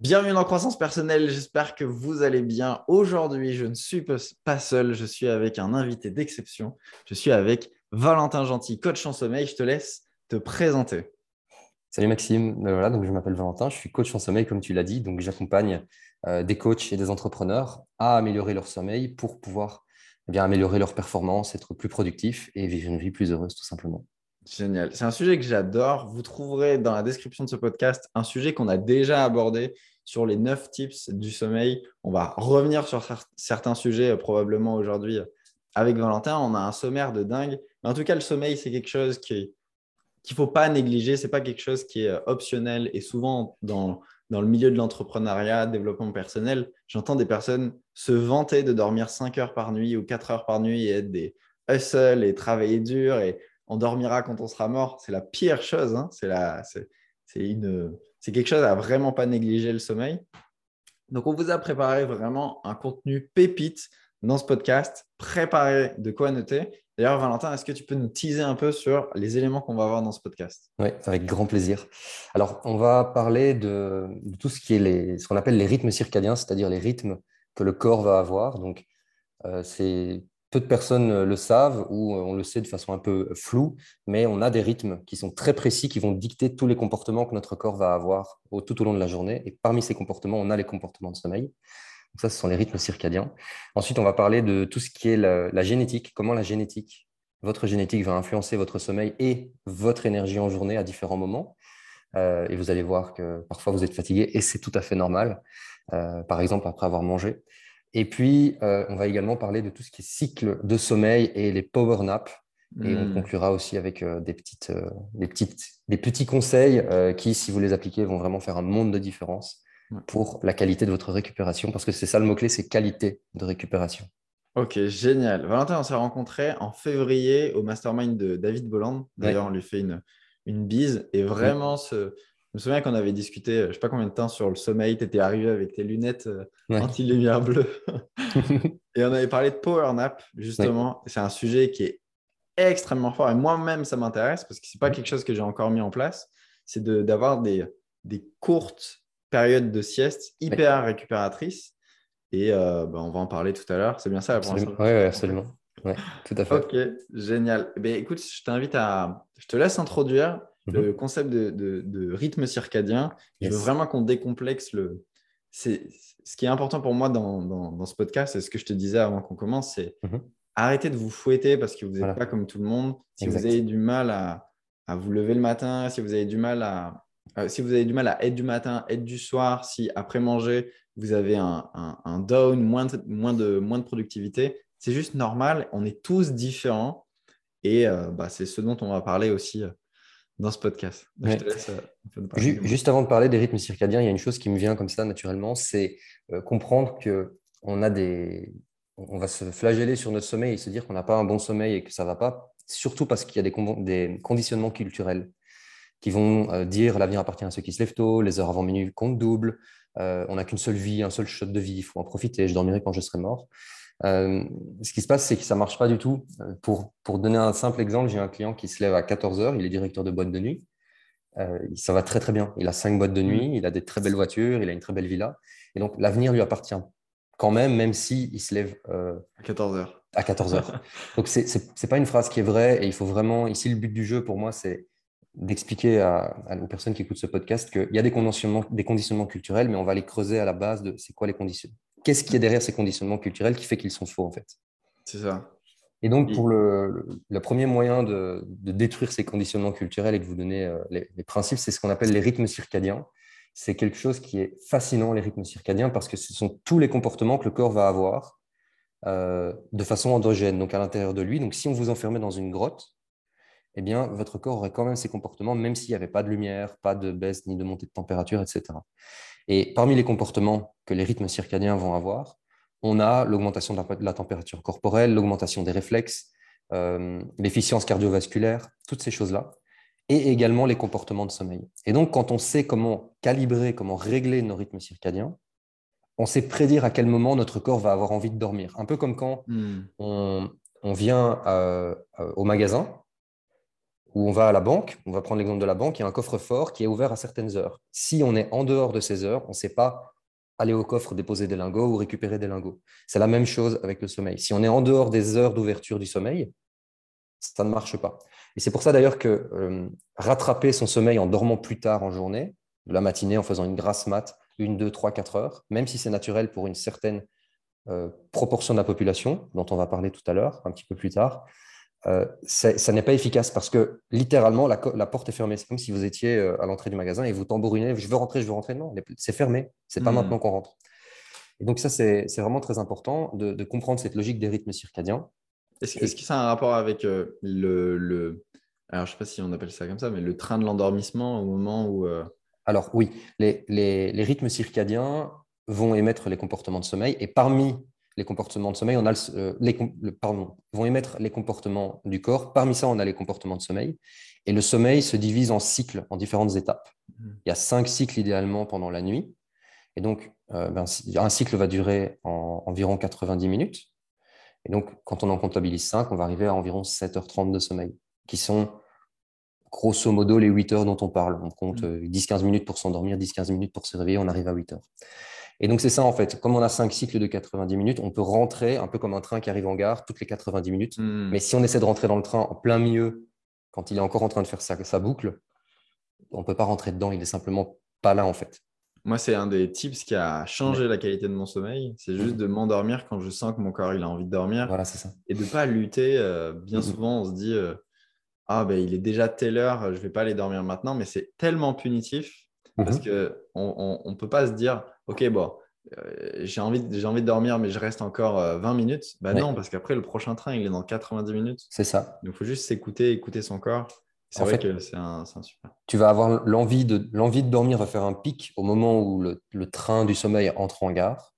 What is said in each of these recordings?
Bienvenue dans Croissance Personnelle, j'espère que vous allez bien. Aujourd'hui, je ne suis pas seul, je suis avec un invité d'exception. Je suis avec Valentin Gentil, coach en sommeil. Je te laisse te présenter. Salut Maxime, ben voilà, donc je m'appelle Valentin, je suis coach en sommeil comme tu l'as dit, donc j'accompagne euh, des coachs et des entrepreneurs à améliorer leur sommeil pour pouvoir eh bien, améliorer leur performance, être plus productif et vivre une vie plus heureuse tout simplement. Génial. C'est un sujet que j'adore. Vous trouverez dans la description de ce podcast un sujet qu'on a déjà abordé sur les neuf tips du sommeil. On va revenir sur certains sujets euh, probablement aujourd'hui euh, avec Valentin. On a un sommaire de dingue. Mais en tout cas, le sommeil, c'est quelque chose qui qu'il ne faut pas négliger. Ce n'est pas quelque chose qui est euh, optionnel. Et souvent, dans, dans le milieu de l'entrepreneuriat, développement personnel, j'entends des personnes se vanter de dormir 5 heures par nuit ou 4 heures par nuit et être des hustle et travailler dur. Et on dormira quand on sera mort. C'est la pire chose. Hein. C'est, c'est, quelque chose à vraiment pas négliger le sommeil. Donc, on vous a préparé vraiment un contenu pépite dans ce podcast, préparé de quoi noter. D'ailleurs, Valentin, est-ce que tu peux nous teaser un peu sur les éléments qu'on va voir dans ce podcast? Oui, avec grand plaisir. Alors, on va parler de, tout ce qui est les, ce qu'on appelle les rythmes circadiens, c'est-à-dire les rythmes que le corps va avoir. Donc, euh, c'est peu de personnes euh, le savent ou euh, on le sait de façon un peu floue, mais on a des rythmes qui sont très précis, qui vont dicter tous les comportements que notre corps va avoir tout au long de la journée. Et parmi ces comportements, on a les comportements de sommeil. Donc ça, ce sont les rythmes circadiens. Ensuite, on va parler de tout ce qui est la, génétique, comment la génétique, votre génétique va influencer votre sommeil et votre énergie en journée à différents moments. Euh, et vous allez voir que parfois vous êtes fatigué et c'est tout à fait normal, par exemple après avoir mangé. Et puis, euh, on va également parler de tout ce qui est cycle de sommeil et les power naps. Et on hmm. conclura aussi avec euh, des, petites, euh, des, petites, des petits conseils qui, si vous les appliquez, vont vraiment faire un monde de différence pour la qualité de votre récupération. Parce que c'est ça le mot-clé, c'est qualité de récupération. Ok, génial. Valentin, on s'est rencontré en février au mastermind de David Bolland. D'ailleurs, on lui fait une, une bise. Et vraiment, ce, je me souviens qu'on avait discuté, euh, je ne sais pas combien de temps, sur le sommeil. Tu étais arrivé avec tes lunettes euh, anti-lumière bleue. et on avait parlé de power nap, justement. C'est un sujet qui est extrêmement fort. Et moi-même, ça m'intéresse parce que ce n'est pas quelque chose que j'ai encore mis en place. C'est d'avoir des, des courtes périodes de sieste hyper récupératrices. Et euh, bah, on va en parler tout à l'heure. C'est bien ça Oui, ouais, absolument. tout à fait. Ok, génial. Eh écoute, je t'invite à. Je te laisse introduire le mhm. concept de, rythme circadien. Je veux vraiment qu'on décomplexe le. C'est ce qui est important pour moi dans, ce podcast, c'est ce que je te disais avant qu'on commence, c'est mhm. arrêtez de vous fouetter parce que vous n'êtes pas comme tout le monde. Si vous avez du mal à, vous lever le matin, si vous avez du mal à si vous avez du mal à être du matin, être du soir, si après manger vous avez un, down, moins moins, de, moins de productivité, c'est juste normal. On est tous différents et euh, bah, c'est ce dont on va parler aussi euh, dans ce podcast. Euh, juste avant de parler des rythmes circadiens, il y a une chose qui me vient comme ça naturellement, c'est euh, comprendre que on a des, on va se flageller sur notre sommeil et se dire qu'on n'a pas un bon sommeil et que ça va pas, surtout parce qu'il y a des, des, conditionnements culturels qui vont euh, dire l'avenir appartient à ceux qui se lèvent tôt, les heures avant minuit comptent double, on n'a qu'une seule vie, un seul shot de vie, il faut en profiter, je dormirai quand je serai mort. Euh, ce qui se passe, c'est que ça ne marche pas du tout. Euh, pour, pour donner un simple exemple, j'ai un client qui se lève à 14 heures, il est directeur de boîte de nuit. Euh, ça va très très bien. Il a cinq boîtes de nuit, il a des très belles voitures, il a une très belle villa. Et donc l'avenir lui appartient quand même, même s'il il se lève à 14 heures. À 14 heures. donc ce n'est pas une phrase qui est vraie et il faut vraiment, ici le but du jeu pour moi, c'est d'expliquer à, aux personnes qui écoutent ce podcast qu'il y a des conditionnements, des conditionnements culturels, mais on va les creuser à la base de c'est quoi les conditions, qu'est-ce qui est derrière ces conditionnements culturels qui fait qu'ils sont faux en fait. C'est ça. Et donc, pour le, premier moyen de, détruire ces conditionnements culturels et de vous donner euh, les, principes, c'est ce qu'on appelle les rythmes circadiens. C'est quelque chose qui est fascinant, les rythmes circadiens, parce que ce sont tous les comportements que le corps va avoir euh, de façon endogène, donc à l'intérieur de lui. Donc, si on vous enfermait dans une grotte, eh bien, votre corps aurait quand même ces comportements, même s'il n'y avait pas de lumière, pas de baisse ni de montée de température, etc. Et parmi les comportements que les rythmes circadiens vont avoir, on a l'augmentation de la température corporelle, l'augmentation des réflexes, euh, l'efficience cardiovasculaire, toutes ces choses-là, et également les comportements de sommeil. Et donc, quand on sait comment calibrer, comment régler nos rythmes circadiens, on sait prédire à quel moment notre corps va avoir envie de dormir. Un peu comme quand hmm. on, vient euh, euh, au magasin ou on va à la banque, on va prendre l'exemple de la banque, il y a un coffre-fort qui est ouvert à certaines heures. Si on est en dehors de ces heures, on ne sait pas aller au coffre déposer des lingots ou récupérer des lingots. C'est la même chose avec le sommeil. Si on est en dehors des heures d'ouverture du sommeil, ça ne marche pas. Et c'est pour ça d'ailleurs que euh, rattraper son sommeil en dormant plus tard en journée, la matinée en faisant une grasse mat, une, deux, trois, quatre heures, même si c'est naturel pour une certaine euh, proportion de la population, dont on va parler tout à l'heure, un petit peu plus tard, euh, ça n'est pas efficace parce que littéralement, la, porte est fermée. C'est comme si vous étiez euh, à l'entrée du magasin et vous tambourinez, je veux rentrer, je veux rentrer. Non, c'est fermé. C'est pas hmm. maintenant qu'on rentre. Et donc ça, c'est vraiment très important de, comprendre cette logique des rythmes circadiens. Est-ce que ça a un rapport avec le, le, Alors, je ne sais pas si on appelle ça comme ça, mais le train de l'endormissement au moment où... Alors oui, les, rythmes circadiens vont émettre les comportements de sommeil et parmi les comportements de sommeil, on a euh, les, pardon, vont émettre les comportements du corps. Parmi ça, on a les comportements de sommeil. Et le sommeil se divise en cycles, en différentes étapes. Mmh. Il y a cinq cycles idéalement pendant la nuit. Et donc, euh, ben, un cycle va durer environ 90 minutes. Et donc, quand on en comptabilise 5, on va arriver à environ 7h30 de sommeil, qui sont grosso modo les 8 heures dont on parle. On compte 10-15 mm. euh, minutes pour s'endormir, 10-15 minutes pour se réveiller, on arrive à 8 heures. Et donc c'est ça en fait, comme on a 5 cycles de 90 minutes, on peut rentrer un peu comme un train qui arrive en gare toutes les 90 minutes. Mm. Mais si on essaie de rentrer dans le train en plein milieu, quand il est encore en train de faire sa, boucle, on ne peut pas rentrer dedans, il est simplement pas là en fait. Moi, c'est un des tips qui a changé la qualité de mon sommeil. C'est juste mm. de m'endormir quand je sens que mon corps il a envie de dormir. Voilà, c'est ça. Et de ne pas lutter. Euh, bien souvent, on se dit, euh, ah ben il est déjà telle heure, je vais pas aller dormir maintenant, mais c'est tellement punitif parce mhm. que on ne peut pas se dire, ok bon, euh, j'ai envie, j'ai envie de dormir, mais je reste encore 20 euh, minutes. Ben non, parce qu'après le prochain train il est dans 90 minutes. C'est ça. Donc il faut juste s'écouter, écouter son corps. C'est vrai que c'est un, un, super. Tu vas avoir l'envie de, l'envie de dormir va faire un pic au moment où le, le train du sommeil entre en gare.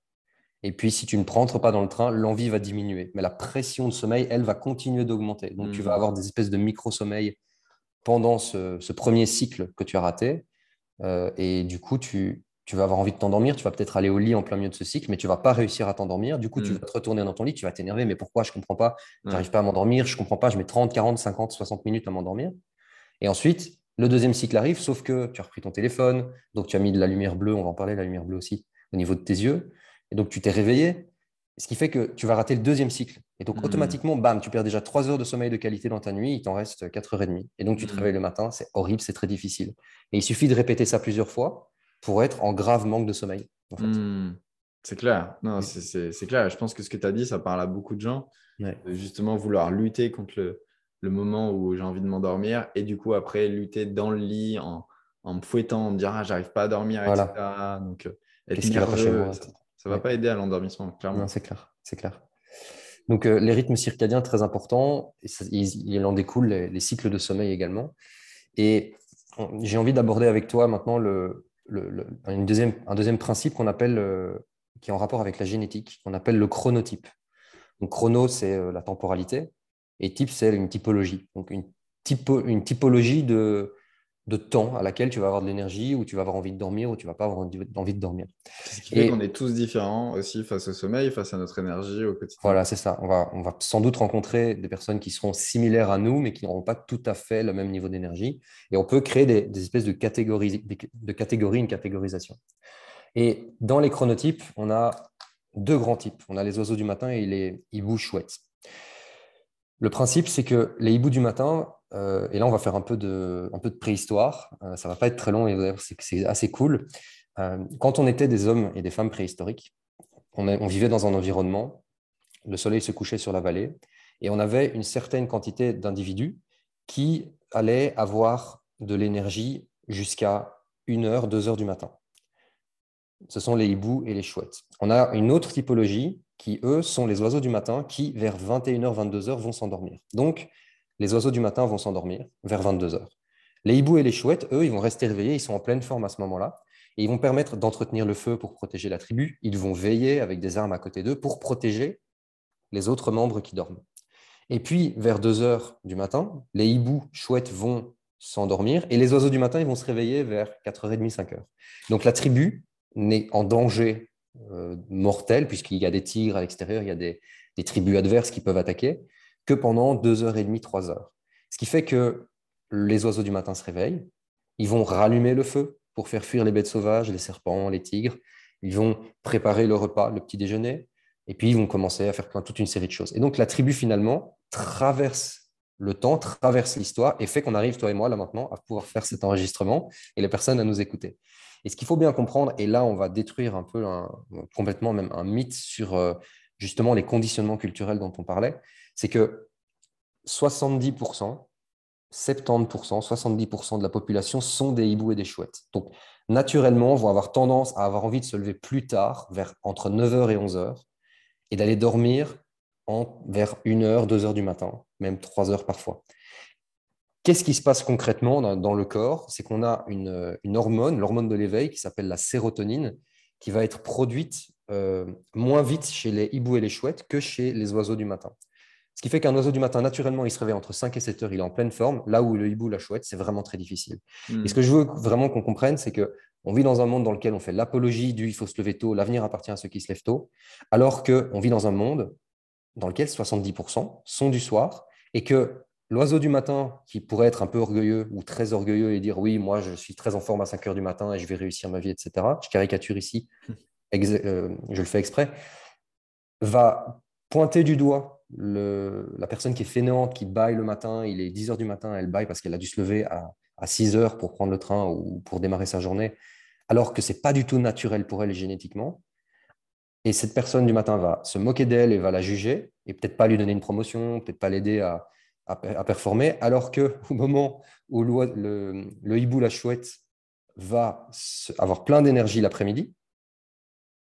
Et puis, si tu ne rentres pas dans le train, l'envie va diminuer. Mais la pression de sommeil, elle, va continuer d'augmenter. Donc, tu vas hmm. avoir des espèces de micro-sommeil pendant ce, premier cycle que tu as raté. Euh, et du coup, tu, vas avoir envie de t'endormir. Tu vas peut-être aller au lit en plein milieu de ce cycle, mais tu ne vas pas réussir à t'endormir. Du coup, tu hmm. vas te retourner dans ton lit, tu vas t'énerver. Mais pourquoi? Je ne comprends pas. Je n'arrive pas à m'endormir. Je ne comprends pas. Je mets 30, 40, 50, 60 minutes à m'endormir. Et ensuite, le deuxième cycle arrive, sauf que tu as repris ton téléphone. Donc, tu as mis de la lumière bleue. On va en parler, la lumière bleue aussi, au niveau de tes yeux. Et donc, tu t'es réveillé, ce qui fait que tu vas rater le deuxième cycle. Et donc, hmm. automatiquement, bam, tu perds déjà trois heures de sommeil de qualité dans ta nuit, il t'en reste quatre heures et demie. Et donc, tu te réveilles le matin, c'est horrible, c'est très difficile. Et il suffit de répéter ça plusieurs fois pour être en grave manque de sommeil. Hmm. C'est clair. Non, c'est clair. Je pense que ce que tu as dit, ça parle à beaucoup de gens. justement, vouloir lutter contre le, le moment où j'ai envie de m'endormir et du coup, après, lutter dans le lit en, en me fouettant, en me disant, ah, j'arrive pas à dormir, etc. Donc, euh, être nerveux, ça ne va pas aider à l'endormissement, clairement. C'est clair, c'est clair. Donc, euh, les rythmes circadiens, très importants. il, en découle les, cycles de sommeil également. Et j'ai envie d'aborder avec toi maintenant le, deuxième, un deuxième principe qu'on appelle, euh, qui est en rapport avec la génétique, qu'on appelle le chronotype. Donc, chrono, c'est euh, la temporalité, et type, c'est une typologie. Donc, une, typo, une typologie de, de temps à laquelle tu vas avoir de l'énergie, ou tu vas avoir envie de dormir, ou tu vas pas avoir envie de dormir. Ce qui fait qu'on est tous différents aussi face au sommeil, face à notre énergie au quotidien. Voilà, c'est ça. On va, on va sans doute rencontrer des personnes qui seront similaires à nous, mais qui n'auront pas tout à fait le même niveau d'énergie. Et on peut créer des, espèces de catégories, de catégories, une catégorisation. Et dans les chronotypes, on a deux grands types. On a les oiseaux du matin et les hiboux chouettes. Le principe, c'est que les hiboux du matin, euh, et là, on va faire un peu de, préhistoire. Euh, ça va pas être très long et c'est assez cool. Euh, quand on était des hommes et des femmes préhistoriques, on, on, vivait dans un environnement, le soleil se couchait sur la vallée, et on avait une certaine quantité d'individus qui allaient avoir de l'énergie jusqu'à 1 heure, 2 heures du matin. Ce sont les hiboux et les chouettes. On a une autre typologie qui, eux, sont les oiseaux du matin qui, vers 21h, 22h, vont s'endormir. Donc, les oiseaux du matin vont s'endormir vers 22 heures. Les hiboux et les chouettes, eux, ils vont rester réveillés, ils sont en pleine forme à ce moment-là. et ils vont permettre d'entretenir le feu pour protéger la tribu. Ils vont veiller avec des armes à côté d'eux pour protéger les autres membres qui dorment. Et puis, vers 2 heures du matin, les hiboux chouettes vont s'endormir et les oiseaux du matin, ils vont se réveiller vers 4h30, 5h. Donc, la tribu n'est en danger euh, mortel, puisqu'il y a des tigres à l'extérieur, il y a des, des, tribus adverses qui peuvent attaquer, que pendant 2h30, 3h. Ce qui fait que les oiseaux du matin se réveillent, ils vont rallumer le feu pour faire fuir les bêtes sauvages, les serpents, les tigres. Ils vont préparer le repas, le petit déjeuner, et puis ils vont commencer à faire toute une série de choses. Et donc la tribu finalement traverse le temps, traverse l'histoire et fait qu'on arrive, toi et moi, là maintenant, à pouvoir faire cet enregistrement et les personnes à nous écouter. Et ce qu'il faut bien comprendre, et là on va détruire un peu, complètement même un mythe sur euh, justement les conditionnements culturels dont on parlait, c'est que 70%, 70%, 70% de la population sont des hiboux et des chouettes. Donc, naturellement, vont avoir tendance à avoir envie de se lever plus tard, vers entre 9h et 11h, et d'aller dormir vers 1h, 2h du matin, même 3h parfois. Qu'est-ce qui se passe concrètement dans, le corps? C'est qu'on a une, hormone, l'hormone de l'éveil, qui s'appelle la sérotonine, qui va être produite euh, moins vite chez les hiboux et les chouettes que chez les oiseaux du matin. Ce qui fait qu'un oiseau du matin, naturellement, il se réveille entre 5 et 7 heures, il est en pleine forme, là où le hibou, la chouette, c'est vraiment très difficile. Hmm. Et ce que je veux vraiment qu'on comprenne, c'est que on vit dans un monde dans lequel on fait l'apologie du il faut se lever tôt, l'avenir appartient à ceux qui se lèvent tôt, alors qu'on vit dans un monde dans lequel 70% sont du soir et que l'oiseau du matin, qui pourrait être un peu orgueilleux ou très orgueilleux et dire oui, moi je suis très en forme à 5 heures du matin et je vais réussir ma vie, etc., je caricature ici, hmm. euh, je le fais exprès, va pointer du doigt la personne qui est fainéante, qui baille le matin, il est 10 heures du matin, elle baille parce qu'elle a dû se lever à, 6 heures pour prendre le train ou pour démarrer sa journée, alors que ce n'est pas du tout naturel pour elle génétiquement. Et cette personne du matin va se moquer d'elle et va la juger, et peut-être pas lui donner une promotion, peut-être pas l'aider à, performer, alors que au moment où le, le, hibou, la chouette, va avoir plein d'énergie l'après-midi,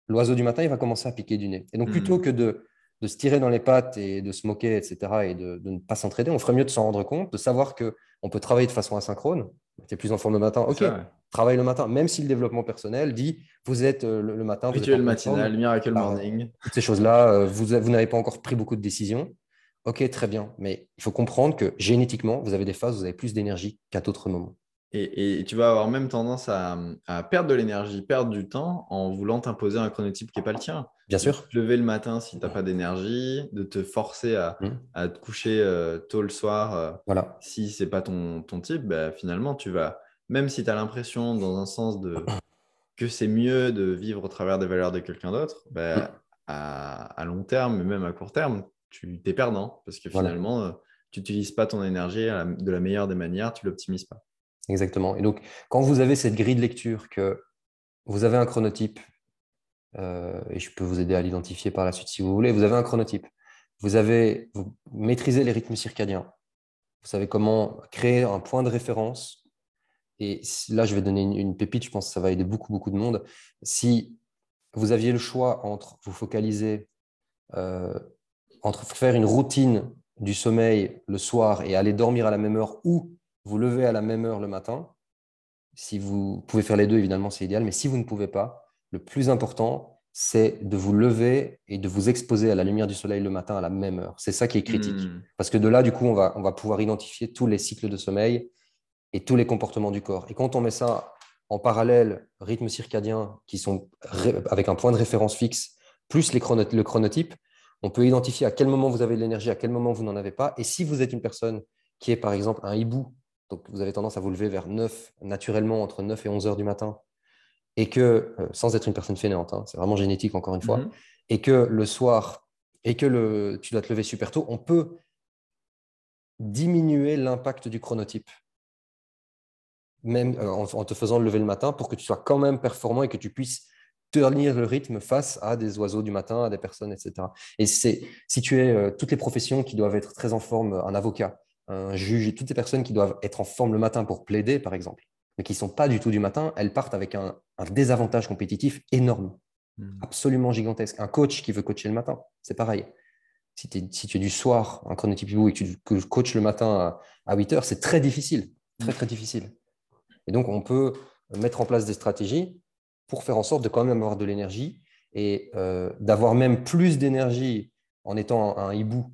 l'oiseau du matin, il va commencer à piquer du nez. Et donc, plutôt mmh. que de de se tirer dans les pattes et de se moquer, etc., et de, ne pas s'entraider, on ferait mieux de s'en rendre compte, de savoir qu'on peut travailler de façon asynchrone. Tu es plus en forme le matin, ok, travaille le matin, même si le développement personnel dit vous êtes euh, le, matin. Rituel matinal, miracle morning. Toutes ces choses-là, euh, vous, vous n'avez pas encore pris beaucoup de décisions. Ok, très bien, mais il faut comprendre que génétiquement, vous avez des phases où vous avez plus d'énergie qu'à d'autres moments. Et, tu vas avoir même tendance à, perdre de l'énergie, perdre du temps en voulant t'imposer un chronotype qui n'est pas le tien. Bien sûr. De te lever le matin si tu n'as pas d'énergie, de te forcer à, mmh. te coucher euh, tôt le soir euh, voilà. si ce n'est pas ton, ton type, bah, finalement, tu vas, même si tu as l'impression dans un sens de, que c'est mieux de vivre au travers des valeurs de quelqu'un d'autre, bah, mmh. à, long terme, même à court terme, tu t'es perdant parce que finalement, euh, tu n'utilises pas ton énergie de la meilleure des manières, tu l'optimises pas. Exactement. Et donc, quand vous avez cette grille de lecture que vous avez un chronotype, euh, et je peux vous aider à l'identifier par la suite si vous voulez, vous avez un chronotype, vous, avez, vous maîtrisez les rythmes circadiens, vous savez comment créer un point de référence. Et là, je vais donner une, pépite, je pense que ça va aider beaucoup, beaucoup de monde. Si vous aviez le choix entre vous focaliser, euh, entre faire une routine du sommeil le soir et aller dormir à la même heure ou vous levez à la même heure le matin. Si vous pouvez faire les deux, évidemment, c'est idéal. Mais si vous ne pouvez pas, le plus important, c'est de vous lever et de vous exposer à la lumière du soleil le matin à la même heure. C'est ça qui est critique. Hmm. Parce que de là, du coup, on va, on va pouvoir identifier tous les cycles de sommeil et tous les comportements du corps. Et quand on met ça en parallèle, rythme circadien, qui sont avec un point de référence fixe, plus les le chronotype, on peut identifier à quel moment vous avez de l'énergie, à quel moment vous n'en avez pas. Et si vous êtes une personne qui est, par exemple, un hibou donc vous avez tendance à vous lever vers 9, naturellement entre 9 et 11 heures du matin, et que, euh, sans être une personne fainéante, hein, c'est vraiment génétique encore une fois, mhm. et que le soir, et que le, tu dois te lever super tôt, on peut diminuer l'impact du chronotype, même euh, en, te faisant lever le matin, pour que tu sois quand même performant et que tu puisses tenir le rythme face à des oiseaux du matin, à des personnes, etc. Et c'est si tu es euh, toutes les professions qui doivent être très en forme, un avocat, un juge toutes ces personnes qui doivent être en forme le matin pour plaider, par exemple, mais qui ne sont pas du tout du matin, elles partent avec un, désavantage compétitif énorme, hmm. absolument gigantesque. Un coach qui veut coacher le matin, c'est pareil. Si, si, tu es du soir, un chronotype et que tu coaches le matin à, 8 heures, c'est très difficile, très, très difficile. Et donc, on peut mettre en place des stratégies pour faire en sorte de quand même avoir de l'énergie et euh, d'avoir même plus d'énergie en étant un, hibou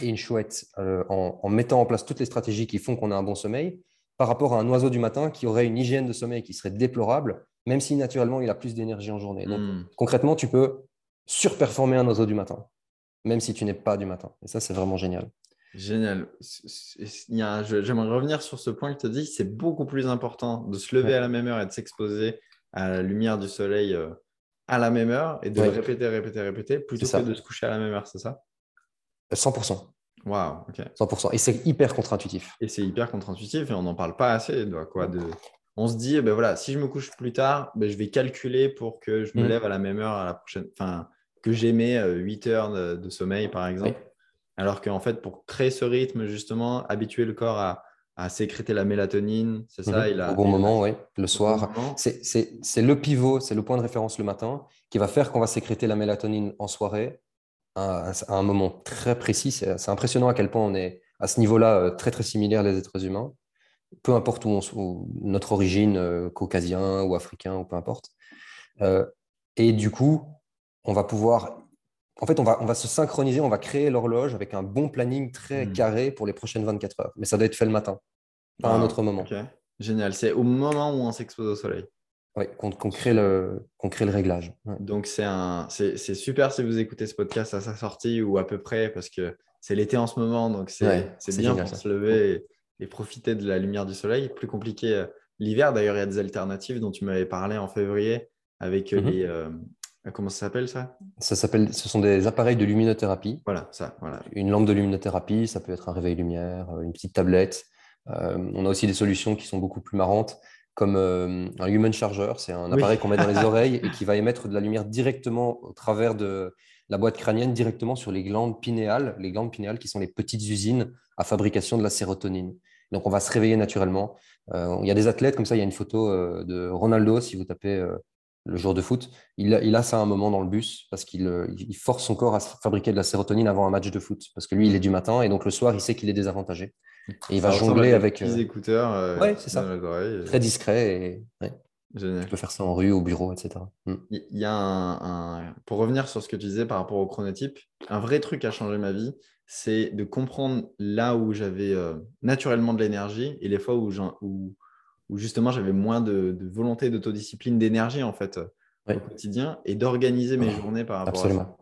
et une chouette, euh, en, mettant en place toutes les stratégies qui font qu'on a un bon sommeil, par rapport à un oiseau du matin qui aurait une hygiène de sommeil qui serait déplorable, même si naturellement il a plus d'énergie en journée. Donc hmm. concrètement, tu peux surperformer un oiseau du matin, même si tu n'es pas du matin. Et ça, c'est vraiment génial. Génial. J'aimerais revenir sur ce point que tu as dit. C'est beaucoup plus important de se lever à la même heure et de s'exposer à la lumière du soleil euh, à la même heure et de répéter, répéter, répéter, plutôt que de se coucher à la même heure, c'est ça? 100%. Waouh, ok. 100%. Et c'est hyper contre-intuitif. Et c'est hyper contre-intuitif et on n'en parle pas assez. De quoi, de... On se dit, ben voilà, si je me couche plus tard, ben je vais calculer pour que je me lève à la même heure à la prochaine. Enfin, que j'aimais 8 heures de, sommeil, par exemple. Alors qu'en fait, pour créer ce rythme, justement, habituer le corps à, à sécréter la mélatonine, c'est ça mhm. il a, Au bon moment, oui, le soir. C'est le pivot, c'est le point de référence le matin qui va faire qu'on va sécréter la mélatonine en soirée à, un moment très précis. C'est impressionnant à quel point on est à ce niveau-là euh, très très similaire les êtres humains, peu importe où, on, notre origine, euh, caucasien ou africain ou peu importe. Euh, et du coup, on va pouvoir en fait, on va, on va se synchroniser, on va créer l'horloge avec un bon planning très hmm. carré pour les prochaines 24 heures. Mais ça doit être fait le matin, pas à un autre moment. Génial. C'est au moment où on s'expose au soleil. Oui, qu'on crée, le, crée le réglage. Donc, c'est super si vous écoutez ce podcast à sa sortie ou à peu près, parce que c'est l'été en ce moment. Donc, c'est bien pour se lever et, profiter de la lumière du soleil. Plus compliqué euh, l'hiver. D'ailleurs, il y a des alternatives dont tu m'avais parlé en février avec mhm. les, euh, comment ça s'appelle ça? Ça s'appelle, ce sont des appareils de luminothérapie. Voilà, ça, voilà. Une lampe de luminothérapie, ça peut être un réveil lumière, euh, une petite tablette. Euh, on a aussi des solutions qui sont beaucoup plus marrantes, comme un human charger. C'est un appareil qu'on met dans les oreilles et qui va émettre de la lumière directement au travers de la boîte crânienne, directement sur les glandes pinéales. Les glandes pinéales qui sont les petites usines à fabrication de la sérotonine. Donc on va se réveiller naturellement. il y a des athlètes comme ça. Il y a une photo de Ronaldo si vous tapez le jour de foot, il, a ça un moment dans le bus parce qu'il euh, force son corps à fabriquer de la sérotonine avant un match de foot. Parce que lui, il est du matin et donc le soir, il sait qu'il est désavantagé. Et il va jongler avec. Des euh, écouteurs. Euh, ouais, c'est ça. Très discret. Et... Tu peux faire ça en rue, au bureau, etc. Hmm. Il y a un, Pour revenir sur ce que tu disais par rapport au chronotype, un vrai truc qui a changé ma vie, c'est de comprendre là où j'avais naturellement de l'énergie et les fois où, où, où justement j'avais moins de, volonté, d'autodiscipline, d'énergie en fait au quotidien et d'organiser mes journées par rapport à ça.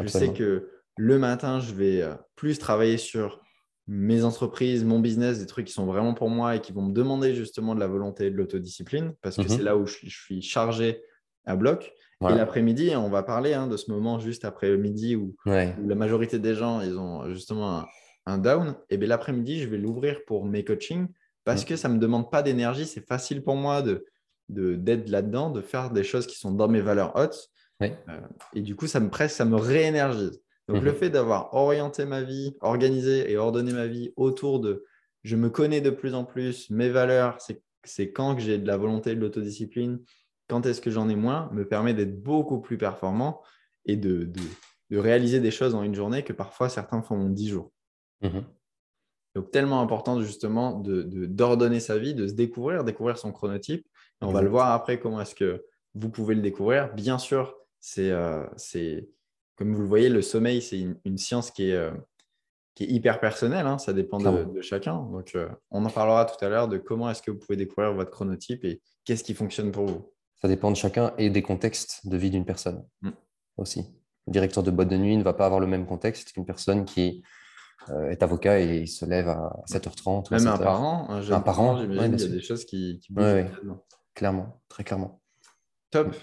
Je sais que le matin, je vais euh, plus travailler sur mes entreprises, mon business, des trucs qui sont vraiment pour moi et qui vont me demander justement de la volonté et de l'autodiscipline parce que mhm. c'est là où je, suis chargé à bloc. Et l'après-midi, on va parler hein, de ce moment juste après le midi où, la majorité des gens, ils ont justement un, down. Et bien l'après-midi, je vais l'ouvrir pour mes coachings parce que ça ne me demande pas d'énergie. C'est facile pour moi de, d'être là-dedans, de faire des choses qui sont dans mes valeurs hautes. Euh, et du coup, ça me presse, ça me réénergise. Donc, le mm-hmm. fait d'avoir orienté ma vie, organisé et ordonné ma vie autour de je me connais de plus en plus, mes valeurs, c'est quand que j'ai de la volonté de l'autodiscipline, quand est-ce que j'en ai moins, me permet d'être beaucoup plus performant et de, de, réaliser des choses en une journée que parfois certains font en dix jours. Mm-hmm. Donc, tellement important justement d'ordonner de, sa vie, de se découvrir, découvrir son chronotype. on va le voir après comment est-ce que vous pouvez le découvrir. Bien sûr, c'est euh, comme vous le voyez, le sommeil, c'est une, science qui est, euh, qui est hyper personnelle. Hein. ça dépend de, chacun. Donc, euh, on en parlera tout à l'heure de comment est-ce que vous pouvez découvrir votre chronotype et qu'est-ce qui fonctionne pour vous. Ça dépend de chacun et des contextes de vie d'une personne mm. aussi. Le directeur de boîte de nuit ne va pas avoir le même contexte qu'une personne qui euh, est avocat et il se lève à 7h30. Même un parent, un, un parent, j'imagine qu'il y a des choses qui, qui bougent. clairement, très clairement. Top.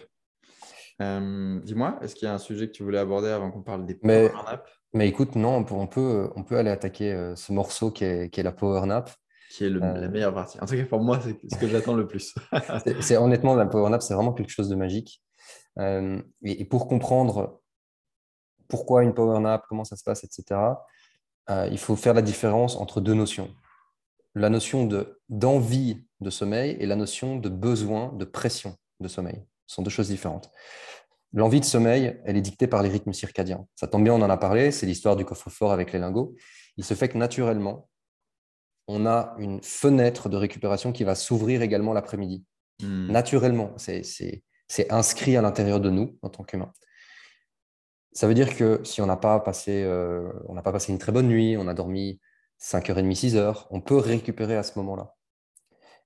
Euh, dis-moi, est-ce qu'il y a un sujet que tu voulais aborder avant qu'on parle des power nap Mais écoute, non, on peut, on peut, aller attaquer euh, ce morceau qui est, qui est la power nap. Qui est la meilleure partie. En tout cas, pour moi, c'est ce que j'attends le plus. c'est honnêtement, la power nap, c'est vraiment quelque chose de magique. et, pour comprendre pourquoi une power nap, comment ça se passe, etc., euh, il faut faire la différence entre deux notions. La notion d'envie de, sommeil et la notion de besoin, de pression de sommeil. Ce sont deux choses différentes. L'envie de sommeil, elle est dictée par les rythmes circadiens. Ça tombe bien, on en a parlé, c'est l'histoire du coffre-fort avec les lingots. Il se fait que naturellement, on a une fenêtre de récupération qui va s'ouvrir également l'après-midi. Hmm. Naturellement, c'est inscrit à l'intérieur de nous en tant qu'humains. Ça veut dire que si on n'a pas, passé, euh, on pas passé une très bonne nuit, on a dormi 5h30, 6h, on peut récupérer à ce moment-là.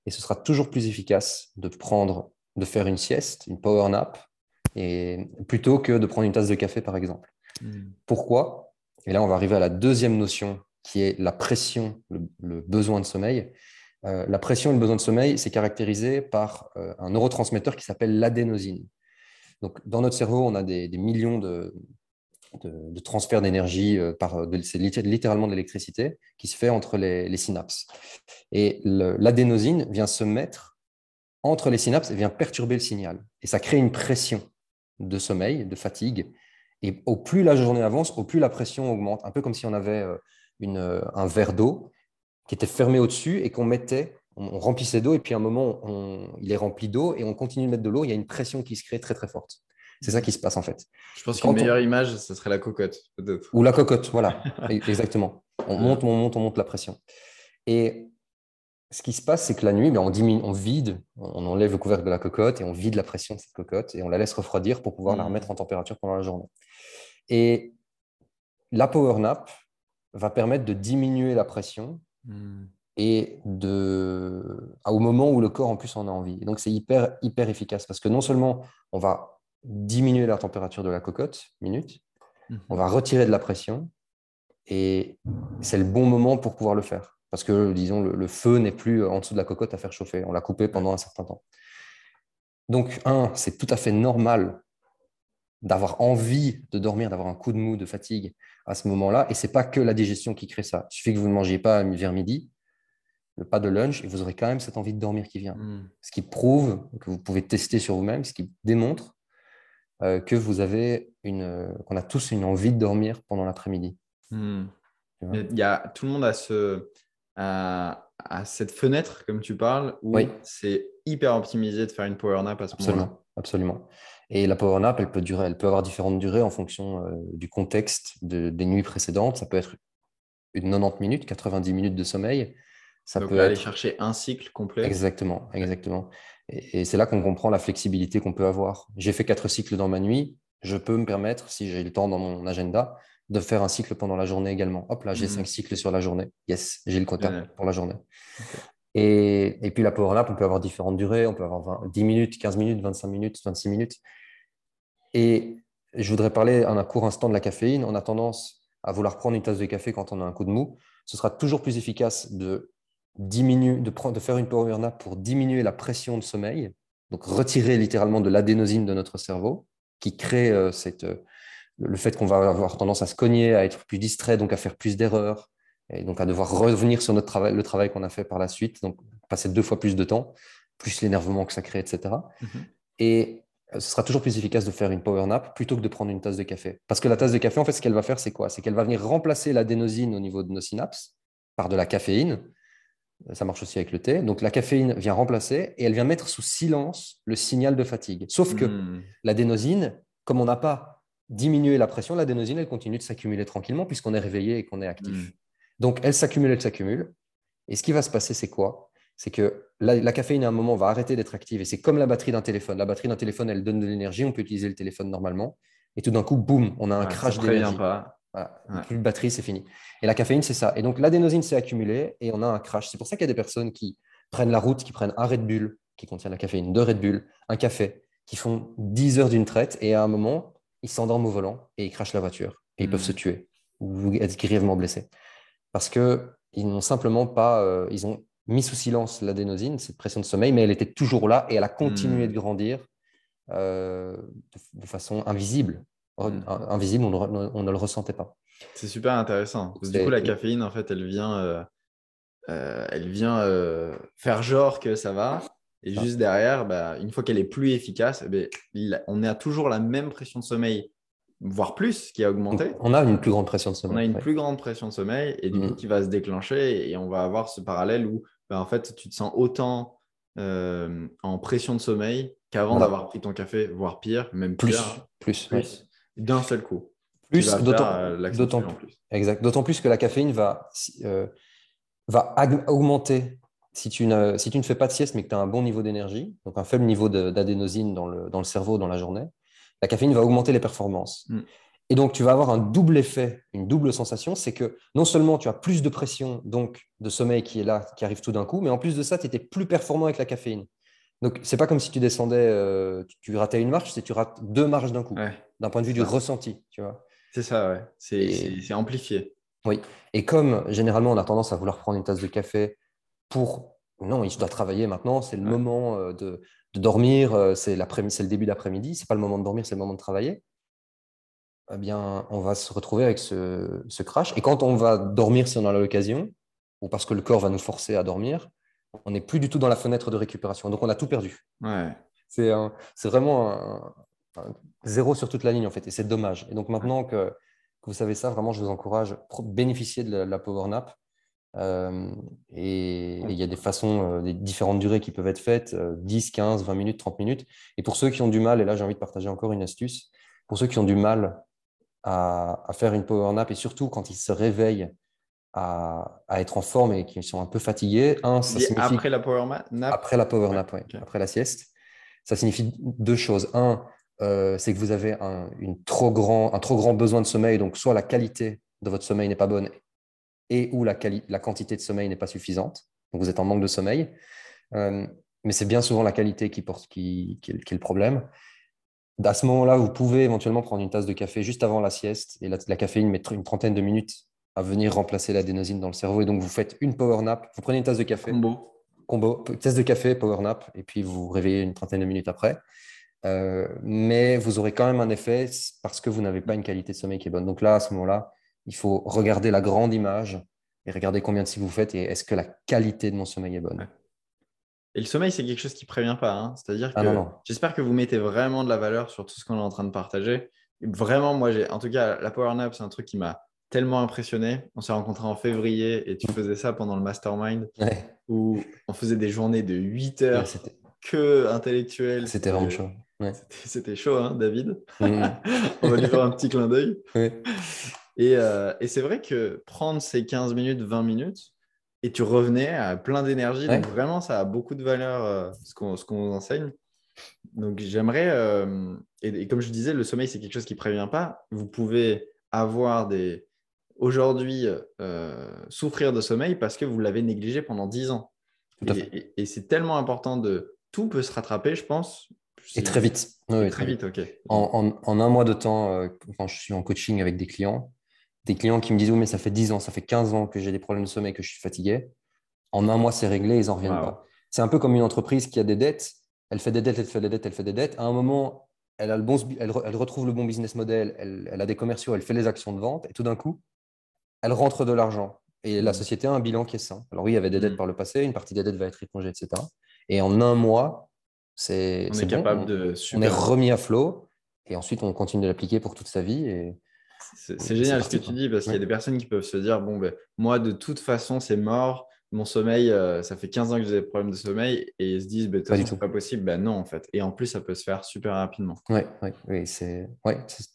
Et ce sera toujours plus efficace de prendre, de faire une sieste, une power nap, et, plutôt que de prendre une tasse de café, par exemple. Hmm. Pourquoi? Et là, on va arriver à la deuxième notion qui est la pression, le, besoin de sommeil. Euh, la pression et le besoin de sommeil, c'est caractérisé par euh, un neurotransmetteur qui s'appelle l'adénosine. Donc, dans notre cerveau, on a des millions de, de, transfert d'énergie, euh, par c'est littéralement de l'électricité qui se fait entre les, synapses. Et l'adénosine vient se mettre entre les synapses et vient perturber le signal. Et ça crée une pression de sommeil, de fatigue. Et au plus la journée avance, au plus la pression augmente. Un peu comme si on avait euh, une, euh, un verre d'eau qui était fermé au-dessus et qu'on mettait, on, remplissait d'eau et puis à un moment, il est rempli d'eau et on continue de mettre de l'eau. Il y a une pression qui se crée très très forte. C'est ça qui se passe en fait. Je pense qu'une meilleure image, ce serait la cocotte, peut-être. Ou la cocotte, voilà, exactement. On monte, on monte, on monte la pression. Et ce qui se passe, c'est que la nuit, ben, on, diminue, on vide, on enlève le couvercle de la cocotte et on vide la pression de cette cocotte et on la laisse refroidir pour pouvoir la hmm. remettre en température pendant la journée. Et la power nap va permettre de diminuer la pression hmm. et de, au moment où le corps en plus en a envie. donc c'est hyper, hyper efficace parce que non seulement on va diminuer la température de la cocotte, minute. On va retirer de la pression et c'est le bon moment pour pouvoir le faire. Parce que, disons, le, feu n'est plus en dessous de la cocotte à faire chauffer. On l'a coupé pendant un certain temps. Donc, un, c'est tout à fait normal d'avoir envie de dormir, d'avoir un coup de mou, de fatigue à ce moment-là. Et ce n'est pas que la digestion qui crée ça. Il suffit que vous ne mangiez pas vers midi, pas de lunch, et vous aurez quand même cette envie de dormir qui vient. Hmm. Ce qui prouve que vous pouvez tester sur vous-même, ce qui démontre euh, que vous avez une, qu'on a tous une envie de dormir pendant l'après-midi. Hmm. Il y a, tout le monde a, ce, a, cette fenêtre, comme tu parles, où c'est hyper optimisé de faire une power nap à ce moment-là. Absolument. Et la power nap, elle peut, durer, elle peut avoir différentes durées en fonction euh, du contexte des nuits précédentes. Ça peut être une 90 minutes, 90 minutes de sommeil. Ça peut aller chercher un cycle complet. Exactement, exactement. Et, c'est là qu'on comprend la flexibilité qu'on peut avoir. J'ai fait quatre cycles dans ma nuit. Je peux me permettre, si j'ai le temps dans mon agenda, de faire un cycle pendant la journée également. Hop là, j'ai mmh. cinq cycles sur la journée. Yes, j'ai le quota pour la journée. Et, et, puis la Power Nap, on peut avoir différentes durées. On peut avoir 10 minutes, 15 minutes, 25 minutes, 26 minutes. Et je voudrais parler en un court instant de la caféine. On a tendance à vouloir prendre une tasse de café quand on a un coup de mou. Ce sera toujours plus efficace de diminuer, de, prendre, de faire une power nap pour diminuer la pression de sommeil, donc retirer littéralement de l'adénosine de notre cerveau, qui crée euh, cette, euh, le fait qu'on va avoir tendance à se cogner, à être plus distrait, donc à faire plus d'erreurs, et donc à devoir revenir sur notre travail, le travail qu'on a fait par la suite, donc passer deux fois plus de temps, plus l'énervement que ça crée, etc. Et euh, ce sera toujours plus efficace de faire une power nap plutôt que de prendre une tasse de café. Parce que la tasse de café, en fait, ce qu'elle va faire, c'est quoi? C'est qu'elle va venir remplacer l'adénosine au niveau de nos synapses par de la caféine, ça marche aussi avec le thé. Donc la caféine vient remplacer et elle vient mettre sous silence le signal de fatigue. Sauf que hmm. l'adénosine, comme on n'a pas diminué la pression, l'adénosine, elle continue de s'accumuler tranquillement puisqu'on est réveillé et qu'on est actif. Hmm. Donc elle s'accumule, elle s'accumule. Et ce qui va se passer, c'est quoi? C'est que la, caféine, à un moment, va arrêter d'être active. Et c'est comme la batterie d'un téléphone. La batterie d'un téléphone, elle donne de l'énergie. On peut utiliser le téléphone normalement. Et tout d'un coup, boum, on a un crash d'énergie. Plus de batterie, c'est fini. Et la caféine, c'est ça. Et donc, l'adénosine s'est accumulée et on a un crash. C'est pour ça qu'il y a des personnes qui prennent la route, qui prennent un Red Bull qui contient la caféine, deux Red Bull, un café, qui font 10 heures d'une traite et à un moment, ils s'endorment au volant et ils crachent la voiture et ils peuvent se hmm. tuer ou être grièvement blessés. Parce qu'ils n'ont simplement pas, euh, ils ont mis sous silence l'adénosine, cette pression de sommeil, mais elle était toujours là et elle a continué hmm. de grandir euh, de, façon invisible. Hmm. Invisible, on ne le ressentait pas. C'est super intéressant. du coup, la caféine, en fait, elle vient, euh, elle vient faire genre que ça va. Et juste derrière, bah, une fois qu'elle est plus efficace, eh ben, on a toujours la même pression de sommeil, voire plus, qui a augmenté. On a une plus grande pression de sommeil. On a une plus grande pression de sommeil et du coup, mmh. qui va se déclencher et on va avoir ce parallèle où, bah, en fait, tu te sens autant en pression de sommeil qu'avant d'avoir pris ton café, voire pire, même plus, plus, plus d'un seul coup. Plus, d'autant plus. Exact. D'autant plus que la caféine va, euh, va augmenter si tu, ne, si tu ne fais pas de sieste, mais que tu as un bon niveau d'énergie, donc un faible niveau d'adénosine dans le, dans le cerveau dans la journée, la caféine va augmenter les performances. Mm. Et donc, tu vas avoir un double effet, une double sensation, c'est que non seulement tu as plus de pression, donc de sommeil qui est là, qui arrive tout d'un coup, mais en plus de ça, tu étais plus performant avec la caféine. Donc, c'est pas comme si tu descendais, euh, tu, ratais une marche, c'est tu rates deux marches d'un coup, d'un point de vue du ressenti, tu vois. C'est ça, ouais. C'est amplifié. Oui. Et comme généralement, on a tendance à vouloir prendre une tasse de café pour. Non, il doit travailler maintenant, c'est le moment euh, de, dormir, euh, c'est le début d'après-midi, c'est pas le moment de dormir, c'est le moment de travailler. Eh bien, on va se retrouver avec ce, crash. Et quand on va dormir, si on a l'occasion, ou parce que le corps va nous forcer à dormir, on n'est plus du tout dans la fenêtre de récupération. Donc, on a tout perdu. Ouais. C'est vraiment un, zéro sur toute la ligne, en fait. Et c'est dommage. Et donc, maintenant que, vous savez ça, vraiment, je vous encourage à bénéficier de la power nap. Euh, et il y a des façons, euh, des différentes durées qui peuvent être faites, 10, 15, 20 minutes, 30 minutes. Et pour ceux qui ont du mal, et là j'ai envie de partager encore une astuce, pour ceux qui ont du mal à, faire une power nap et surtout quand ils se réveillent à, être en forme et qu'ils sont un peu fatigués, un, ça signifie... Après la power nap? Après la power nap, oui. Après la sieste. Ça signifie deux choses. Un, euh, c'est que vous avez un, une trop grand, un trop grand besoin de sommeil, donc soit la qualité de votre sommeil n'est pas bonne et où la, la quantité de sommeil n'est pas suffisante. Donc vous êtes en manque de sommeil. Euh, mais c'est bien souvent la qualité qui, porte, qui, qui, est, le problème. À ce moment-là, vous pouvez éventuellement prendre une tasse de café juste avant la sieste. Et la, caféine met une trentaine de minutes à venir remplacer l'adénosine dans le cerveau. Et donc, vous faites une power nap. Vous prenez une tasse de café. Combo. Combo. Tasse de café, power nap. Et puis, vous vous réveillez une trentaine de minutes après. Euh, mais vous aurez quand même un effet parce que vous n'avez pas une qualité de sommeil qui est bonne. Donc là, à ce moment-là, il faut regarder la grande image et regarder combien de cycles vous faites et est-ce que la qualité de mon sommeil est bonne. Et le sommeil, c'est quelque chose qui ne prévient pas. Hein. C'est-à-dire ah que j'espère que vous mettez vraiment de la valeur sur tout ce qu'on est en train de partager. vraiment, moi, j'ai, en tout cas, la Power Nap, c'est un truc qui m'a tellement impressionné. On s'est rencontrés en février et tu faisais ça pendant le mastermind où on faisait des journées de 8 heures que intellectuelles. C'était vraiment chaud. C'était chaud, hein, David mm. On va lui faire un petit clin d'œil. Euh, et, c'est vrai que prendre ces 15 minutes, 20 minutes, et tu revenais à plein d'énergie. Donc vraiment, ça a beaucoup de valeur, euh, ce qu'on nous enseigne. Donc j'aimerais, euh, et, comme je disais, le sommeil, c'est quelque chose qui ne prévient pas. Vous pouvez avoir des... Aujourd'hui, souffrir de sommeil parce que vous l'avez négligé pendant 10 ans. Et, c'est tellement important de... Tout peut se rattraper, je pense. Et très vite. très, vite, ok. En, en, un mois de temps, quand je suis en coaching avec des clients, des clients qui me disent Oui, mais ça fait 10 ans, ça fait 15 ans que j'ai des problèmes de sommeil, que je suis fatigué. En un mois, c'est réglé, ils n'en reviennent pas. C'est un peu comme une entreprise qui a des dettes. Elle fait des dettes, elle fait des dettes, elle fait des dettes. À un moment, elle, a le bon, elle, retrouve le bon business model, elle, a des commerciaux, elle fait les actions de vente, et tout d'un coup, elle rentre de l'argent. Et la mmh. société a un bilan qui est sain. Alors oui, il y avait des dettes mmh. par le passé, une partie des dettes va être épongée, etc. Et en un mois, c'est on est, capable de on est remis à flot, et ensuite on continue de l'appliquer pour toute sa vie. Et, c'est génial ce que tu dis parce qu'il y a des personnes qui peuvent se dire bon, ben, moi, de toute façon, c'est mort. Mon sommeil, euh, ça fait 15 ans que j'ai des problèmes de sommeil et ils se disent ben, c'est pas possible. Ben, non, en fait. Et en plus, ça peut se faire super rapidement. Oui, ouais, c'est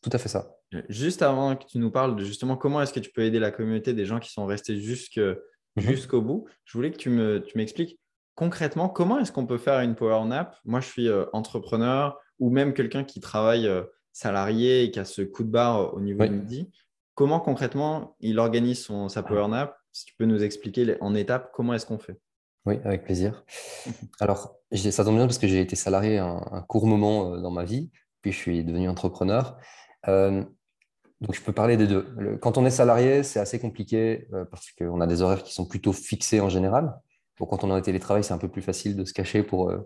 tout à fait ça. Juste avant que tu nous parles de justement comment est-ce que tu peux aider la communauté des gens qui sont restés mhm. jusqu'au bout, je voulais que tu m'expliques me, tu concrètement comment est-ce qu'on peut faire une power nap? Moi, je suis euh, entrepreneur ou même quelqu'un qui travaille. Euh, salarié et qui a ce coup de barre au niveau du midi, comment concrètement il organise son, sa power nap? Si tu peux nous expliquer en étapes comment est-ce qu'on fait? Oui, avec plaisir. Alors, ça tombe bien parce que j'ai été salarié un, court moment euh, dans ma vie, puis je suis devenu entrepreneur. Euh, donc, je peux parler des deux. quand on est salarié, c'est assez compliqué euh, parce qu'on a des horaires qui sont plutôt fixés en général quand on est en télétravail, c'est un peu plus facile de se cacher pour, euh,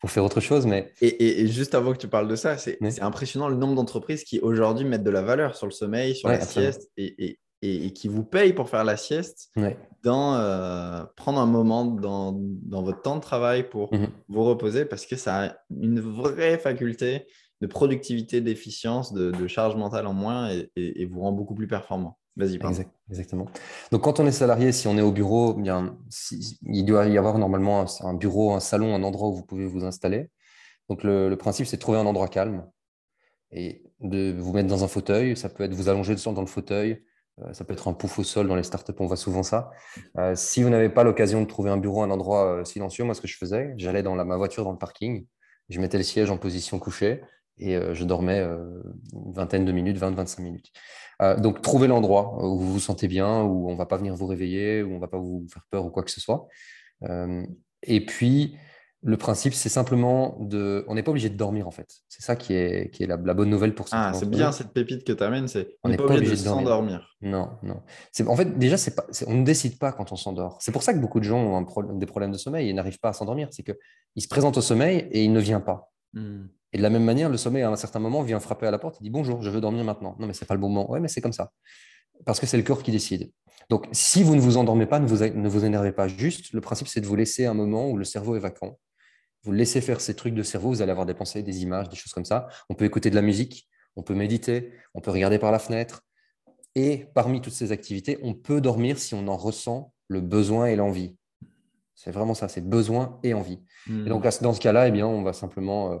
pour faire autre chose. Mais... Et, juste avant que tu parles de ça, c'est impressionnant le nombre d'entreprises qui aujourd'hui mettent de la valeur sur le sommeil, sur la sieste et, et, qui vous payent pour faire la sieste, dans, euh, prendre un moment dans, dans, votre temps de travail pour mmh vous reposer parce que ça a une vraie faculté de productivité, d'efficience, de, de, charge mentale en moins et, vous rend beaucoup plus performant. Vas-y, exactement. Donc, quand on est salarié, si on est au bureau, bien, il doit y avoir normalement un, bureau, un salon, un endroit où vous pouvez vous installer. Donc, le, principe, c'est de trouver un endroit calme et de vous mettre dans un fauteuil. Ça peut être vous allonger dans le fauteuil, Euh, ça peut être un pouf au sol dans les startups, on voit souvent ça. Euh, si vous n'avez pas l'occasion de trouver un bureau, un endroit silencieux, moi, ce que je faisais, j'allais dans ma voiture dans le parking, je mettais le siège en position couchée et je dormais une vingtaine de minutes, 20-25 minutes. donc, trouvez l'endroit où vous vous sentez bien, où on ne va pas venir vous réveiller, où on ne va pas vous faire peur ou quoi que ce soit. et puis, le principe, c'est simplement de. On n'est pas obligé de dormir, en fait. C'est ça qui est, qui est la, bonne nouvelle pour ça. Ah, c'est bien cette pépite que tu amènes, c'est on n'est pas, obligé, de, s'endormir. Non, non. En fait, déjà, pas, on ne décide pas quand on s'endort. C'est pour ça que beaucoup de gens ont des problèmes de sommeil et n'arrivent pas à s'endormir. C'est qu'ils se présentent au sommeil et il ne vient pas. Hmm. Et de la même manière, le sommeil, à un certain moment, vient frapper à la porte et dit Bonjour, je veux dormir maintenant. Non, mais c'est pas le bon moment. Ouais, mais c'est comme ça. Parce que c'est le corps qui décide. Donc, si vous ne vous endormez pas, ne vous, ne vous énervez pas. Juste, le principe, c'est de vous laisser un moment où le cerveau est vacant vous laissez faire ces trucs de cerveau, vous allez avoir des pensées, des images, des choses comme ça. On peut écouter de la musique, on peut méditer, on peut regarder par la fenêtre. Et parmi toutes ces activités, on peut dormir si on en ressent le besoin et l'envie. C'est vraiment ça, c'est besoin et envie. Hmm. Et donc, dans ce cas-là, eh bien, on va simplement euh,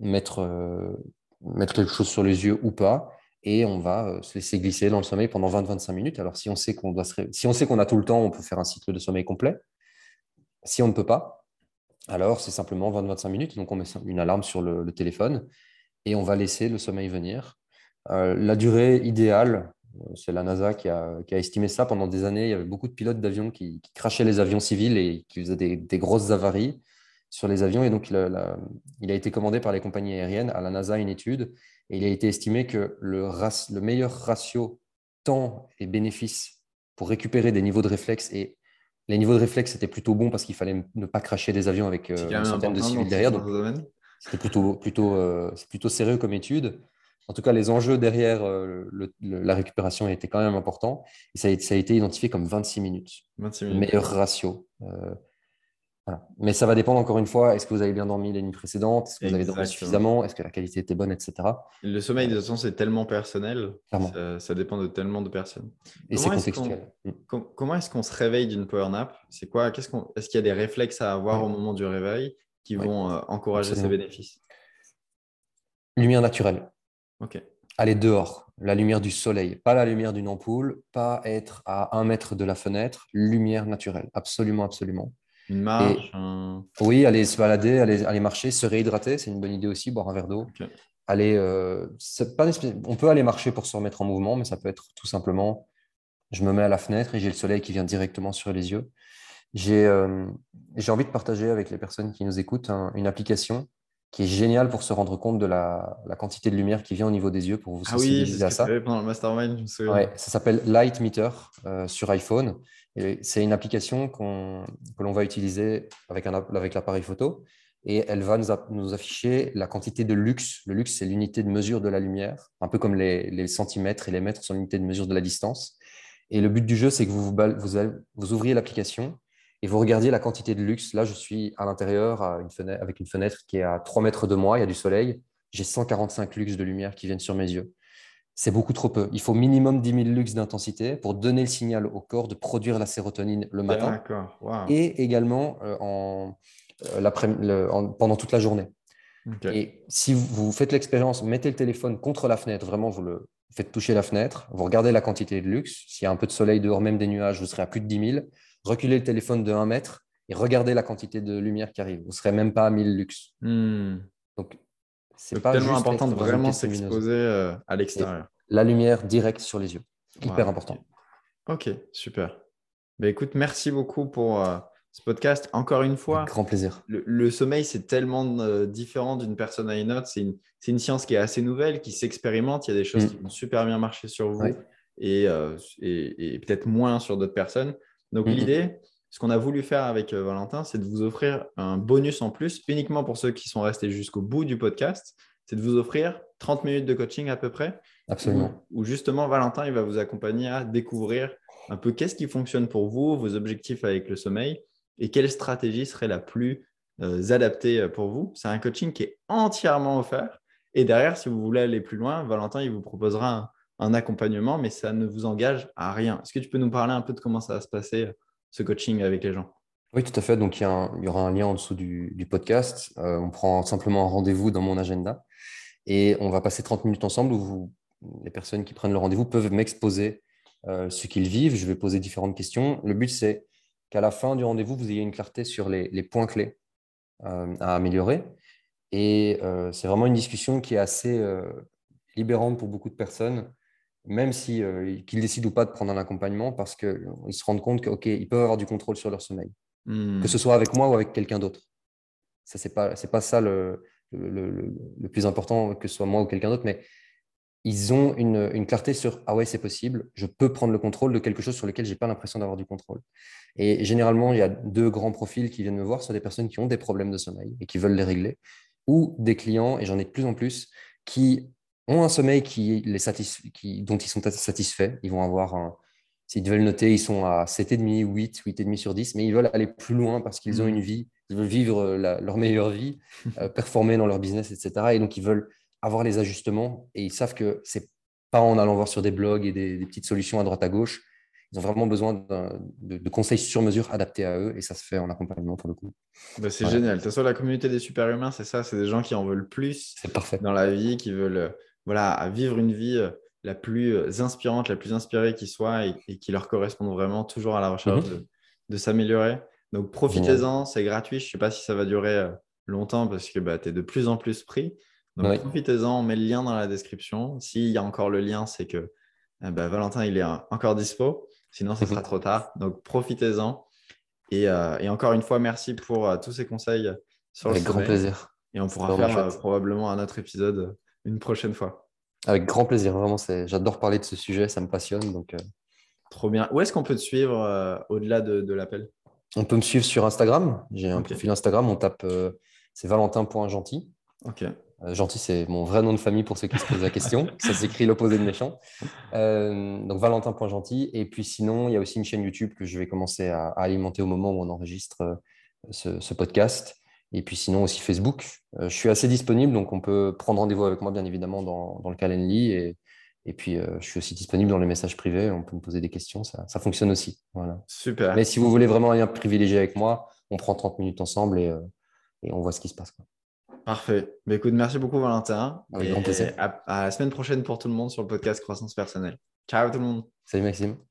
mettre, euh, mettre quelque chose sur les yeux ou pas, et on va se laisser glisser dans le sommeil pendant 20-25 minutes. Alors, si on sait qu'on doit si on a tout le temps, on peut faire un cycle de sommeil complet. Si on ne peut pas, alors, c'est simplement 20-25 minutes. Donc, on met une alarme sur le, téléphone et on va laisser le sommeil venir. Euh, la durée idéale, euh, c'est la NASA qui a, estimé ça pendant des années. Il y avait beaucoup de pilotes d'avions qui, crachaient les avions civils et qui faisaient des, grosses avaries sur les avions. Et donc, il a, été commandé par les compagnies aériennes à la NASA une étude et il a été estimé que le, le meilleur ratio temps et bénéfice pour récupérer des niveaux de réflexe et les niveaux de réflexe étaient plutôt bons parce qu'il fallait ne pas cracher des avions avec euh, une centaine de civils derrière. Donc, c'était plutôt, plutôt, euh, plutôt sérieux comme étude. En tout cas, les enjeux derrière euh, la récupération étaient quand même importants. Et ça a, ça a été identifié comme 26 minutes. 26 minutes. Meilleur ratio. Mais ça va dépendre encore une fois, est-ce que vous avez bien dormi les nuits précédentes Est-ce que vous avez dormi suffisamment Est-ce que la qualité était bonne, etc. Le sommeil, de toute façon, c'est tellement personnel. Ça, dépend de tellement de personnes. Et c'est contextuel. Mm. comment est-ce qu'on se réveille d'une power nap? C'est quoi? Est-ce qu'il y a des réflexes à avoir au moment du réveil qui vont euh, encourager ces bénéfices? Lumière naturelle. Ok. Aller dehors, la lumière du soleil, pas la lumière d'une ampoule, pas être à un mètre de la fenêtre, lumière naturelle, absolument, absolument. Une marche Oui, aller se balader, aller, marcher, se réhydrater, c'est une bonne idée aussi, boire un verre d'eau. Aller, euh, pas on peut aller marcher pour se remettre en mouvement, mais ça peut être tout simplement, je me mets à la fenêtre et j'ai le soleil qui vient directement sur les yeux. J'ai euh, envie de partager avec les personnes qui nous écoutent une application qui est géniale pour se rendre compte de la, quantité de lumière qui vient au niveau des yeux pour vous ah sensibiliser à ça. pendant le mastermind, ouais, ça s'appelle Light Meter euh, sur iPhone. C'est une application que l'on va utiliser avec, l'appareil photo et elle va nous, afficher la quantité de lux. Le lux, c'est l'unité de mesure de la lumière, un peu comme les, centimètres et les mètres sont l'unité de mesure de la distance. Et le but du jeu, c'est que vous, vous, ouvriez l'application et vous regardiez la quantité de lux. Là, je suis à l'intérieur avec une fenêtre qui est à 3 mètres de moi, il y a du soleil. J'ai 145 lux de lumière qui viennent sur mes yeux c'est beaucoup trop peu. Il faut minimum 10 000 lux d'intensité pour donner le signal au corps de produire la sérotonine le matin et également euh, euh, en, pendant toute la journée. Et si vous faites l'expérience, mettez le téléphone contre la fenêtre, vraiment vous le faites toucher la fenêtre, vous regardez la quantité de lux. S'il y a un peu de soleil dehors, même des nuages, vous serez à plus de 10 000. Reculez le téléphone de 1 mètre et regardez la quantité de lumière qui arrive. Vous ne serez même pas à 1000 lux. Hmm. Donc c'est tellement important de vraiment s'exposer euh, à l'extérieur. La lumière directe sur les yeux. Hyper important. Ok, super. Bah, écoute, merci beaucoup pour euh, ce podcast. Encore une fois, grand plaisir. Le, sommeil, c'est tellement euh, différent d'une personne à une autre. C'est une, science qui est assez nouvelle, qui s'expérimente. Il y a des choses mm. qui vont super bien marcher sur vous et, et, peut-être moins sur d'autres personnes. Donc, l'idée, ce qu'on a voulu faire avec Valentin, c'est de vous offrir un bonus en plus, uniquement pour ceux qui sont restés jusqu'au bout du podcast. C'est de vous offrir 30 minutes de coaching à peu près. Absolument. Où, justement, Valentin, il va vous accompagner à découvrir un peu qu'est-ce qui fonctionne pour vous, vos objectifs avec le sommeil et quelle stratégie serait la plus euh, adaptée euh, pour vous. C'est un coaching qui est entièrement offert. Et derrière, si vous voulez aller plus loin, Valentin, il vous proposera un, accompagnement, mais ça ne vous engage à rien. Est-ce que tu peux nous parler un peu de comment ça va se passer, euh, ce coaching avec les gens oui, tout à fait. Donc, il y, aura un lien en dessous du, podcast. on prend simplement un rendez-vous dans mon agenda et on va passer 30 minutes ensemble où les personnes qui prennent le rendez-vous peuvent m'exposer ce qu'ils vivent. Je vais poser différentes questions. Le but, c'est qu'à la fin du rendez-vous, vous ayez une clarté sur les, points clés à améliorer. Et c'est vraiment une discussion qui est assez libérante pour beaucoup de personnes même si, euh, qu'ils décident ou pas de prendre un accompagnement, parce qu'ils se rendent compte qu'ils peuvent avoir du contrôle sur leur sommeil, hmm. que ce soit avec moi ou avec quelqu'un d'autre. Ce n'est pas, pas ça le, le, plus important, que ce soit moi ou quelqu'un d'autre, mais ils ont une, une clarté sur Ah ouais, c'est possible, je peux prendre le contrôle de quelque chose sur lequel je n'ai pas l'impression d'avoir du contrôle. Et généralement, il y a deux grands profils qui viennent me voir, soit des personnes qui ont des problèmes de sommeil et qui veulent les régler, ou des clients, et j'en ai de plus en plus, qui ont un sommeil qui les qui, dont ils sont satisfaits. Ils vont avoir un, s'ils veulent noter, ils sont à 7,5, 8, 8,5 sur 10, mais ils veulent aller plus loin parce qu'ils ont mmh. une vie, ils veulent vivre leur meilleure vie, euh, performer dans leur business, etc. Et donc, ils veulent avoir les ajustements et ils savent que c'est pas en allant voir sur des blogs et des, petites solutions à droite à gauche. Ils ont vraiment besoin de, conseils sur mesure adaptés à eux et ça se fait en accompagnement pour le coup. Bah, c'est génial. De toute façon, la communauté des super-humains, c'est ça. C'est des gens qui en veulent plus dans la vie, qui veulent voilà, à vivre une vie euh, la plus euh, inspirante, la plus inspirée qui soit et, qui leur corresponde vraiment, toujours à la recherche mhm. de, s'améliorer. Donc profitez-en, c'est gratuit. Je ne sais pas si ça va durer euh, longtemps parce que bah, tu es de plus en plus pris. Donc profitez-en, on met le lien dans la description. S'il y a encore le lien, c'est que bah, Valentin, il est encore dispo. Sinon, ce sera mhm. trop tard. Donc profitez-en. Et, encore une fois, merci pour tous ces conseils sur Avec grand plaisir. Et on pourra faire probablement un autre épisode une prochaine fois. Avec grand plaisir, vraiment, j'adore parler de ce sujet, ça me passionne. Donc, euh. Trop bien. Où est-ce qu'on peut te suivre euh, au-delà de, l'appel? On peut me suivre sur Instagram. J'ai un profil Instagram, on tape, euh, c'est valentin.gentil. Ok. gentil, c'est mon vrai nom de famille pour ceux qui se posent la question. ça s'écrit l'opposé de méchant. donc valentin.gentil. Et puis sinon, il y a aussi une chaîne YouTube que je vais commencer à, alimenter au moment où on enregistre ce, ce podcast. Et puis sinon aussi Facebook. Euh, je suis assez disponible, donc on peut prendre rendez-vous avec moi bien évidemment dans, dans le Calendly. Et, et puis euh, je suis aussi disponible dans les messages privés. On peut me poser des questions, ça, ça fonctionne aussi. Voilà. Super. Mais si vous voulez vraiment rien privilégié avec moi, on prend 30 minutes ensemble et, euh, et on voit ce qui se passe. Quoi. Parfait. Mais écoute, merci beaucoup Valentin. Avec grand plaisir. À, à la semaine prochaine pour tout le monde sur le podcast Croissance personnelle. Ciao tout le monde. Salut Maxime.